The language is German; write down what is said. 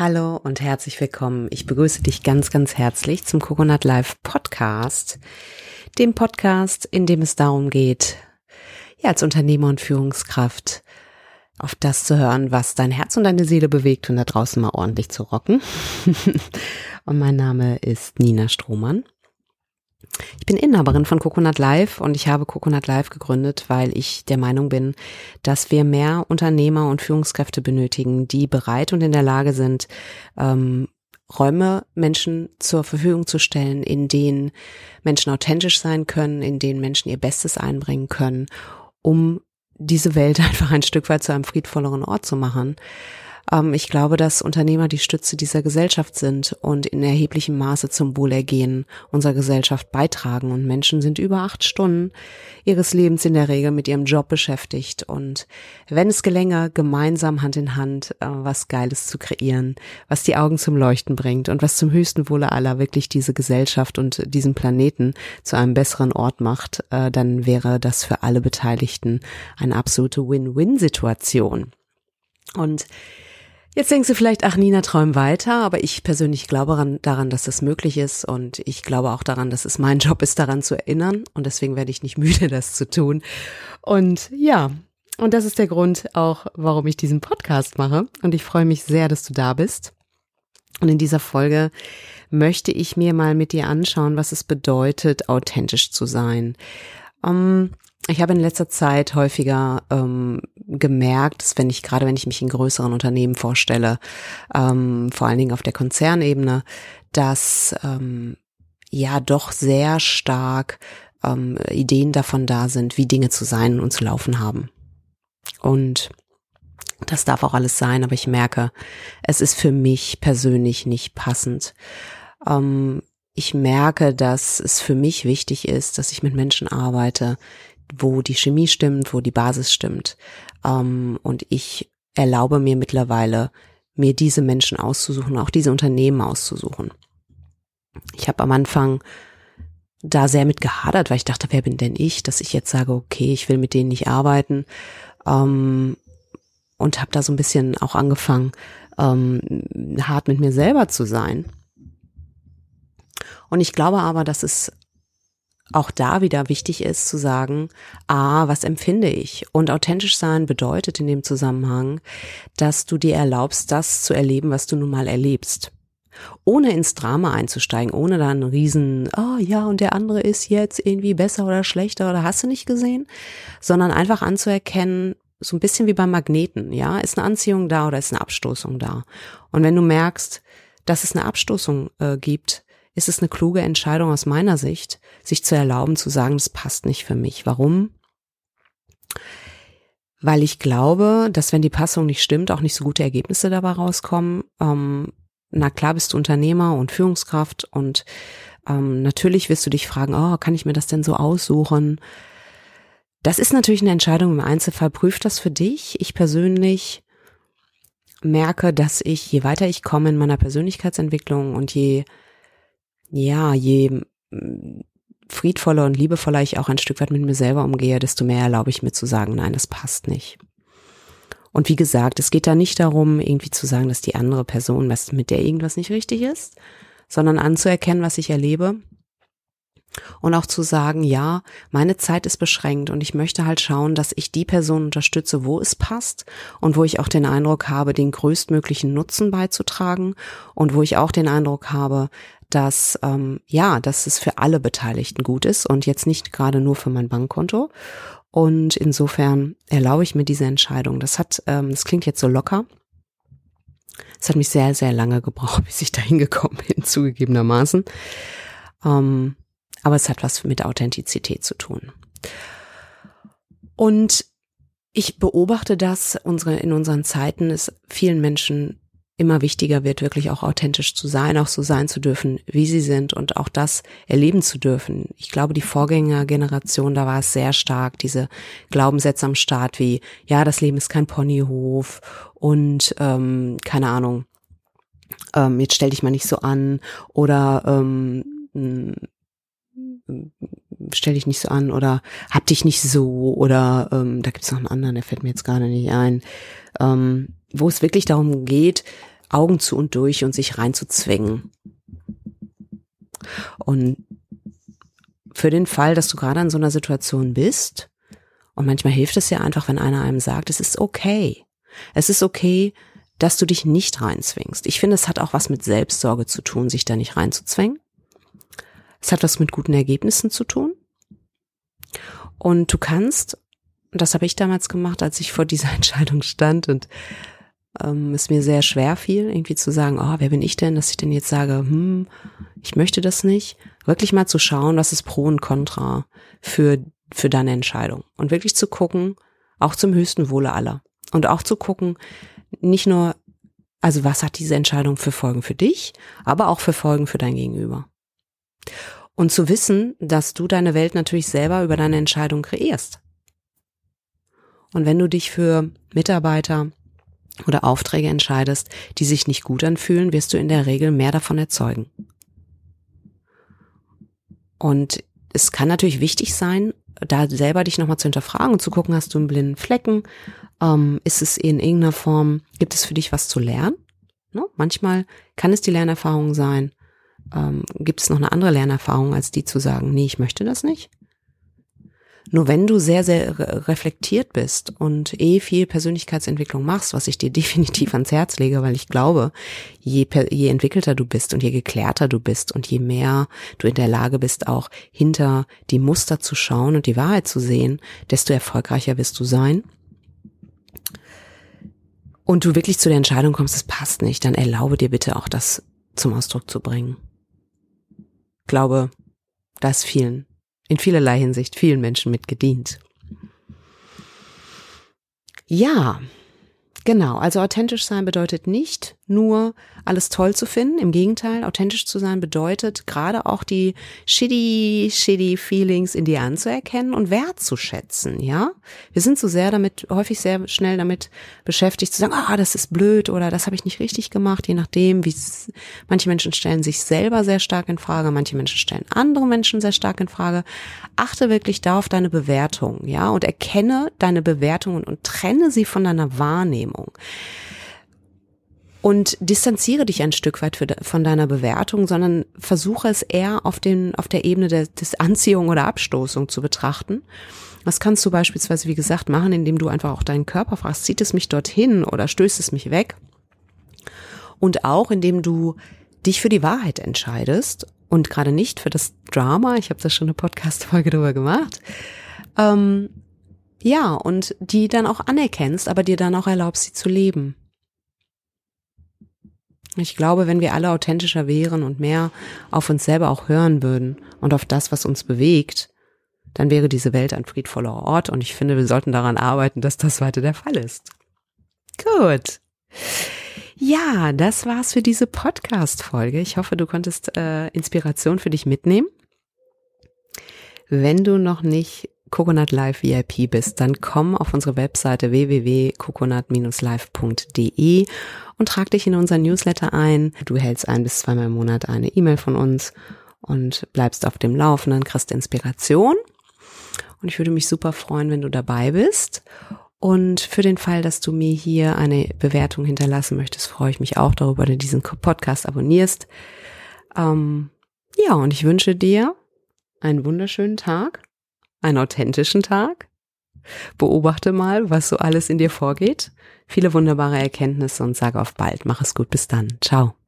Hallo und herzlich willkommen. Ich begrüße dich ganz, ganz herzlich zum Coconut Live Podcast, dem Podcast, in dem es darum geht, ja, als Unternehmer und Führungskraft auf das zu hören, was dein Herz und deine Seele bewegt und da draußen mal ordentlich zu rocken. und mein Name ist Nina Strohmann. Ich bin Inhaberin von Coconut Live und ich habe Coconut Live gegründet, weil ich der Meinung bin, dass wir mehr Unternehmer und Führungskräfte benötigen, die bereit und in der Lage sind, ähm, Räume Menschen zur Verfügung zu stellen, in denen Menschen authentisch sein können, in denen Menschen ihr Bestes einbringen können, um diese Welt einfach ein Stück weit zu einem friedvolleren Ort zu machen. Ähm, ich glaube, dass Unternehmer die Stütze dieser Gesellschaft sind und in erheblichem Maße zum Wohlergehen unserer Gesellschaft beitragen. Und Menschen sind über acht Stunden ihres Lebens in der Regel mit ihrem Job beschäftigt. Und wenn es gelänge, gemeinsam Hand in Hand äh, was Geiles zu kreieren, was die Augen zum Leuchten bringt und was zum höchsten Wohle aller wirklich diese Gesellschaft und diesen Planeten zu einem besseren Ort macht, äh, dann wäre das für alle Beteiligten eine absolute Win-Win-Situation. Und Jetzt denkst du vielleicht, ach Nina, träum weiter, aber ich persönlich glaube daran, dass das möglich ist und ich glaube auch daran, dass es mein Job ist, daran zu erinnern und deswegen werde ich nicht müde, das zu tun. Und ja, und das ist der Grund auch, warum ich diesen Podcast mache und ich freue mich sehr, dass du da bist. Und in dieser Folge möchte ich mir mal mit dir anschauen, was es bedeutet, authentisch zu sein. Um, ähm, ich habe in letzter Zeit häufiger ähm, gemerkt, dass wenn ich gerade wenn ich mich in größeren Unternehmen vorstelle, ähm, vor allen Dingen auf der Konzernebene, dass ähm, ja doch sehr stark ähm, Ideen davon da sind, wie Dinge zu sein und zu laufen haben. Und das darf auch alles sein, aber ich merke, es ist für mich persönlich nicht passend. Ähm, ich merke, dass es für mich wichtig ist, dass ich mit Menschen arbeite, wo die Chemie stimmt, wo die Basis stimmt. Ähm, und ich erlaube mir mittlerweile, mir diese Menschen auszusuchen, auch diese Unternehmen auszusuchen. Ich habe am Anfang da sehr mit gehadert, weil ich dachte, wer bin denn ich, dass ich jetzt sage, okay, ich will mit denen nicht arbeiten. Ähm, und habe da so ein bisschen auch angefangen, ähm, hart mit mir selber zu sein. Und ich glaube aber, dass es auch da wieder wichtig ist zu sagen, ah, was empfinde ich? Und authentisch sein bedeutet in dem Zusammenhang, dass du dir erlaubst, das zu erleben, was du nun mal erlebst. Ohne ins Drama einzusteigen, ohne dann einen riesen, oh ja, und der andere ist jetzt irgendwie besser oder schlechter oder hast du nicht gesehen, sondern einfach anzuerkennen, so ein bisschen wie beim Magneten, ja, ist eine Anziehung da oder ist eine Abstoßung da? Und wenn du merkst, dass es eine Abstoßung äh, gibt, ist es eine kluge Entscheidung aus meiner Sicht, sich zu erlauben zu sagen, das passt nicht für mich. Warum? Weil ich glaube, dass wenn die Passung nicht stimmt, auch nicht so gute Ergebnisse dabei rauskommen. Ähm, na klar bist du Unternehmer und Führungskraft und ähm, natürlich wirst du dich fragen, oh, kann ich mir das denn so aussuchen? Das ist natürlich eine Entscheidung im Einzelfall. Prüf das für dich. Ich persönlich merke, dass ich, je weiter ich komme in meiner Persönlichkeitsentwicklung und je ja, je friedvoller und liebevoller ich auch ein Stück weit mit mir selber umgehe, desto mehr erlaube ich mir zu sagen, nein, das passt nicht. Und wie gesagt, es geht da nicht darum, irgendwie zu sagen, dass die andere Person, was mit der irgendwas nicht richtig ist, sondern anzuerkennen, was ich erlebe und auch zu sagen, ja, meine Zeit ist beschränkt und ich möchte halt schauen, dass ich die Person unterstütze, wo es passt und wo ich auch den Eindruck habe, den größtmöglichen Nutzen beizutragen und wo ich auch den Eindruck habe, dass ähm, ja, dass es für alle Beteiligten gut ist und jetzt nicht gerade nur für mein Bankkonto. Und insofern erlaube ich mir diese Entscheidung. Das hat, ähm, das klingt jetzt so locker. Es hat mich sehr, sehr lange gebraucht, bis ich dahin gekommen bin, zugegebenermaßen. Ähm, aber es hat was mit Authentizität zu tun. Und ich beobachte das unsere, in unseren Zeiten es vielen Menschen immer wichtiger wird, wirklich auch authentisch zu sein, auch so sein zu dürfen, wie sie sind und auch das erleben zu dürfen. Ich glaube, die Vorgängergeneration, da war es sehr stark, diese Glaubenssätze am Start wie, ja, das Leben ist kein Ponyhof und ähm, keine Ahnung, ähm, jetzt stell dich mal nicht so an oder ähm, stell dich nicht so an oder hab dich nicht so oder ähm, da gibt's noch einen anderen, der fällt mir jetzt gerade nicht ein, ähm, wo es wirklich darum geht, Augen zu und durch und sich reinzuzwingen. Und für den Fall, dass du gerade in so einer Situation bist, und manchmal hilft es ja einfach, wenn einer einem sagt, es ist okay. Es ist okay, dass du dich nicht reinzwingst. Ich finde, es hat auch was mit Selbstsorge zu tun, sich da nicht reinzuzwängen. Es hat was mit guten Ergebnissen zu tun. Und du kannst, das habe ich damals gemacht, als ich vor dieser Entscheidung stand und ähm, es mir sehr schwer fiel, irgendwie zu sagen, oh, wer bin ich denn, dass ich denn jetzt sage, hm, ich möchte das nicht. Wirklich mal zu schauen, was ist Pro und Contra für, für deine Entscheidung. Und wirklich zu gucken, auch zum höchsten Wohle aller. Und auch zu gucken, nicht nur, also was hat diese Entscheidung für Folgen für dich, aber auch für Folgen für dein Gegenüber. Und zu wissen, dass du deine Welt natürlich selber über deine Entscheidung kreierst. Und wenn du dich für Mitarbeiter oder Aufträge entscheidest, die sich nicht gut anfühlen, wirst du in der Regel mehr davon erzeugen. Und es kann natürlich wichtig sein, da selber dich nochmal zu hinterfragen und zu gucken, hast du einen blinden Flecken? Ähm, ist es in irgendeiner Form, gibt es für dich was zu lernen? Ne? Manchmal kann es die Lernerfahrung sein. Ähm, gibt es noch eine andere Lernerfahrung, als die zu sagen, nee, ich möchte das nicht? Nur wenn du sehr, sehr reflektiert bist und eh viel Persönlichkeitsentwicklung machst, was ich dir definitiv ans Herz lege, weil ich glaube, je, je entwickelter du bist und je geklärter du bist und je mehr du in der Lage bist, auch hinter die Muster zu schauen und die Wahrheit zu sehen, desto erfolgreicher wirst du sein. Und du wirklich zu der Entscheidung kommst, es passt nicht, dann erlaube dir bitte auch das zum Ausdruck zu bringen. Ich glaube, das vielen in vielerlei Hinsicht vielen Menschen mitgedient. Ja, genau. Also authentisch sein bedeutet nicht nur alles toll zu finden. Im Gegenteil, authentisch zu sein bedeutet gerade auch die shitty, shitty Feelings in dir anzuerkennen und wertzuschätzen, ja? Wir sind so sehr damit, häufig sehr schnell damit beschäftigt zu sagen, ah, das ist blöd oder das habe ich nicht richtig gemacht, je nachdem, wie manche Menschen stellen sich selber sehr stark in Frage, manche Menschen stellen andere Menschen sehr stark in Frage. Achte wirklich da auf deine Bewertung, ja? Und erkenne deine Bewertungen und trenne sie von deiner Wahrnehmung und distanziere dich ein Stück weit für, von deiner Bewertung, sondern versuche es eher auf den, auf der Ebene der, des Anziehung oder Abstoßung zu betrachten. Das kannst du beispielsweise, wie gesagt, machen, indem du einfach auch deinen Körper fragst, zieht es mich dorthin oder stößt es mich weg? Und auch, indem du dich für die Wahrheit entscheidest und gerade nicht für das Drama, ich habe da schon eine Podcast-Folge drüber gemacht, ähm, ja, und die dann auch anerkennst, aber dir dann auch erlaubst, sie zu leben. Ich glaube, wenn wir alle authentischer wären und mehr auf uns selber auch hören würden und auf das, was uns bewegt, dann wäre diese Welt ein friedvoller Ort und ich finde, wir sollten daran arbeiten, dass das weiter der Fall ist. Gut. Ja, das war's für diese Podcast-Folge. Ich hoffe, du konntest äh, Inspiration für dich mitnehmen. Wenn du noch nicht Coconut Live VIP bist, dann komm auf unsere Webseite www.coconut-live.de und trag dich in unseren Newsletter ein. Du hältst ein bis zweimal im Monat eine E-Mail von uns und bleibst auf dem Laufenden, kriegst Inspiration. Und ich würde mich super freuen, wenn du dabei bist. Und für den Fall, dass du mir hier eine Bewertung hinterlassen möchtest, freue ich mich auch darüber, dass du diesen Podcast abonnierst. Ähm, ja, und ich wünsche dir einen wunderschönen Tag einen authentischen Tag. Beobachte mal, was so alles in dir vorgeht. Viele wunderbare Erkenntnisse und sage auf bald. Mach es gut. Bis dann. Ciao.